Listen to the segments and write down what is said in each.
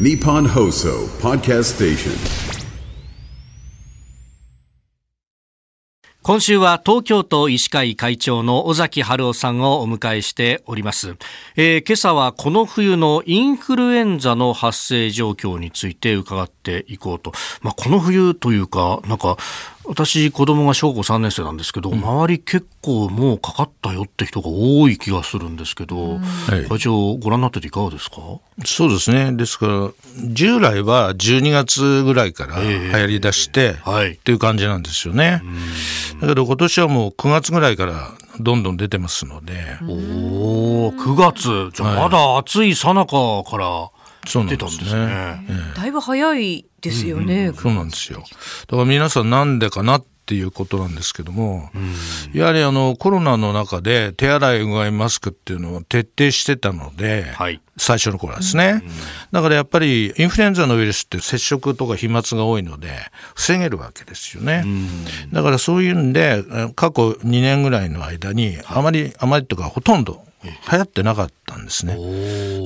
ニポンホーソーパーキャストステーション今週は東京都医師会会長の尾崎春夫さんをお迎えしております、えー、今朝はこの冬のインフルエンザの発生状況について伺っていこうと、まあ、この冬というかなんか私子供が小学校3年生なんですけど、うん、周り結構もうかかったよって人が多い気がするんですけど、会長ご覧になってていかがですか？そうですね。ですから従来は12月ぐらいから流行り出して、えーはい、っていう感じなんですよね。だけど今年はもう9月ぐらいからどんどん出てますので。おお9月。じゃまだ暑いさなかから、そうなんですね、だいぶ早いですよね、うん、そうなんですよ。だから皆さんなんでかなっていうことなんですけども、やはりあのコロナの中で手洗いうがいマスクっていうのを徹底してたので、はい、最初の頃はですね、だからやっぱりインフルエンザのウイルスって接触とか飛沫が多いので防げるわけですよね、だからそういうんで過去2年ぐらいの間にあまりあまりとかほとんど流行ってなかったんですね。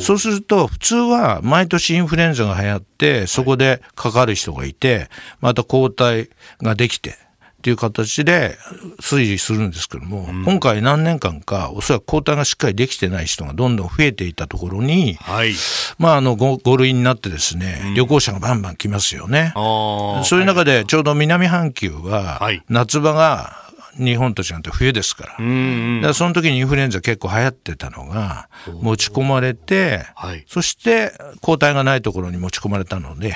そうすると普通は毎年インフルエンザが流行ってそこでかかる人がいてまた抗体ができてっていう形で推移するんですけども、うん、今回何年間かおそらく抗体がしっかりできてない人がどんどん増えていたところに、はい、まああの 5, 5類になってですね、うん、旅行者がバンバン来ますよね。そういう中でちょうど南半球は夏場が日本と違って冬ですから。だからその時にインフルエンザ結構流行ってたのが持ち込まれて、はい、そして抗体がないところに持ち込まれたので、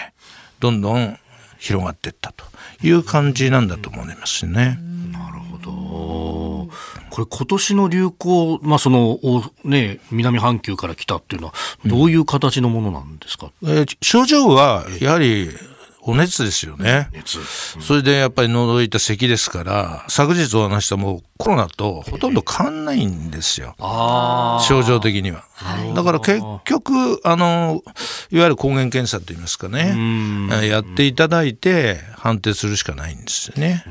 どんどん広がっていったという感じなんだと思いますね。なるほど。これ今年の流行、まあその、ね、南半球から来たっていうのは、どういう形のものなんですか、うん、えー、症状は、やはり、お熱ですよね。熱、うん、それでやっぱり喉いた咳ですから、昨日お話したもうコロナとほとんど変わんないんですよ。症状的には。だから結局、あの、いわゆる抗原検査といいますかね、やっていただいて判定するしかないんですよね。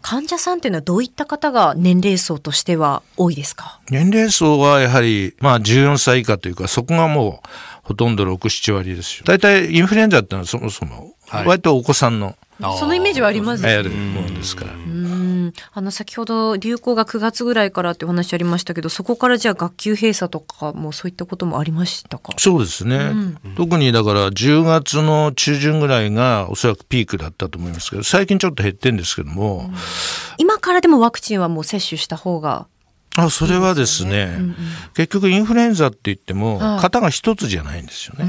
患者さんっていうのはどういった方が年齢層としては多いですか？年齢層はやはり、まあ14歳以下というか、そこがもう、ほとんど6、7割ですよ。大体インフルエンザってのはそもそも、割とお子さんの、はい、そのイメージはありますね。る。ものですから。あの先ほど流行が9月ぐらいからってお話ありましたけどそこからじゃあ学級閉鎖とかもそういったこともありましたか？そうですね、うん、特にだから10月の中旬ぐらいがおそらくピークだったと思いますけど最近ちょっと減ってるんですけども、うん、今からでもワクチンはもう接種した方があそれはですね、ねうんうん、結局インフルエンザって言っても、型が一つじゃないんですよね。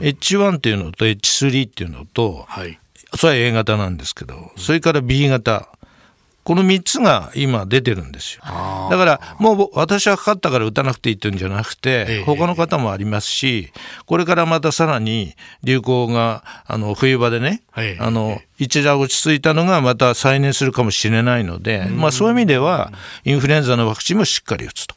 H1 っていうのと H3 っていうのと、はい、それは A 型なんですけど、それから B 型、この3つが今出てるんですよ。だからもう私はかかったから打たなくていいっていうんじゃなくて、他の方もありますし、これからまたさらに流行があの冬場でね、あの一度落ち着いたのがまた再燃するかもしれないので、まあそういう意味ではインフルエンザのワクチンもしっかり打つと。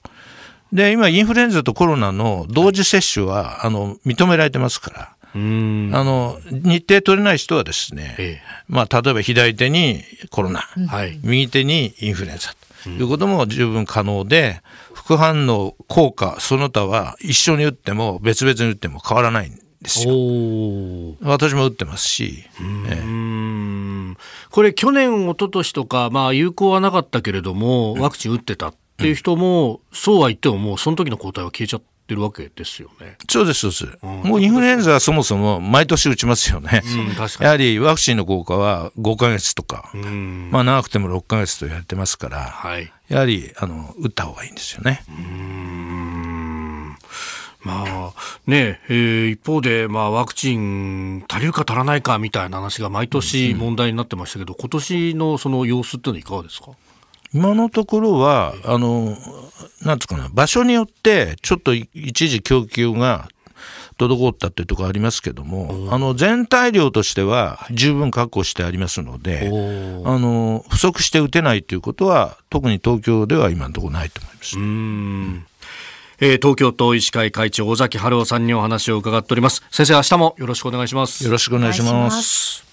で、今インフルエンザとコロナの同時接種はあの認められてますから。あの日程取れない人はですね、ええ、まあ、例えば左手にコロナ、はい、右手にインフルエンザと。いうことも十分可能で、副反応、効果、その他は一緒に打っても別々に打っても変わらないんですよ。私も打ってますし。ええ、これ去年、一昨年とか、まあ、有効はなかったけれども、ワクチン打ってたっていう人も、うん、そうは言ってももうその時の抗体は消えちゃって。ってるわけですよね。そうです、そうです。もうインフルエンザはそもそも毎年打ちますよね。うん、やはりワクチンの効果は5か月とか、まあ長くても6か月とやってますから、はい、やはりあの打った方がいいんですよね。まあねえー、一方で、まあ、ワクチン足りるか足らないかみたいな話が毎年問題になってましたけど、うん、今年のその様子っていうのはいかがですか？今のところは、あの、なんつうかな、場所によって、ちょっと一時供給が滞ったっていうところありますけども、あの、全体量としては十分確保してありますので、あの、不足して打てないということは、特に東京では今のところないと思います。えー、東京都医師会会長尾崎春夫さんにお話を伺っております。先生明日もよろしくお願いします。よろしくお願いします